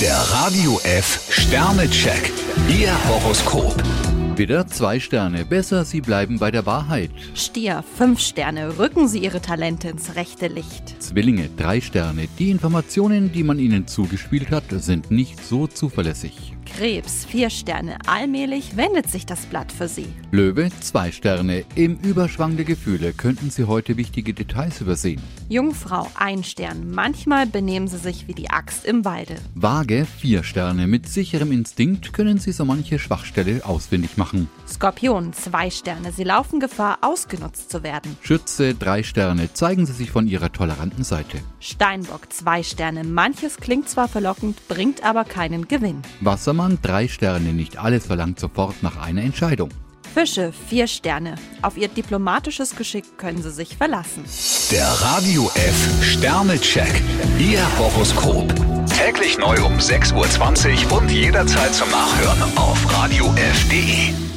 Der Radio F Sternecheck. Ihr Horoskop. Widder, zwei Sterne. Besser, Sie bleiben bei der Wahrheit. Stier, fünf Sterne. Rücken Sie Ihre Talente ins rechte Licht. Zwillinge, drei Sterne. Die Informationen, die man Ihnen zugespielt hat, sind nicht so zuverlässig. Krebs, vier Sterne. Allmählich wendet sich das Blatt für Sie. Löwe, zwei Sterne. Im Überschwang der Gefühle könnten Sie heute wichtige Details übersehen. Jungfrau, ein Stern. Manchmal benehmen Sie sich wie die Axt im Walde. Waage, vier Sterne. Mit sicherem Instinkt können Sie so manche Schwachstelle ausfindig machen. Skorpion, zwei Sterne. Sie laufen Gefahr, ausgenutzt zu werden. Schütze, drei Sterne. Zeigen Sie sich von Ihrer toleranten Seite. Steinbock, zwei Sterne. Manches klingt zwar verlockend, bringt aber keinen Gewinn. Wassermann, drei Sterne. Nicht alles verlangt sofort nach einer Entscheidung. Fische, vier Sterne. Auf Ihr diplomatisches Geschick können Sie sich verlassen. Der Radio F Sternecheck. Ihr Horoskop. Täglich neu um 6.20 Uhr und jederzeit zum Nachhören auf radiof.de.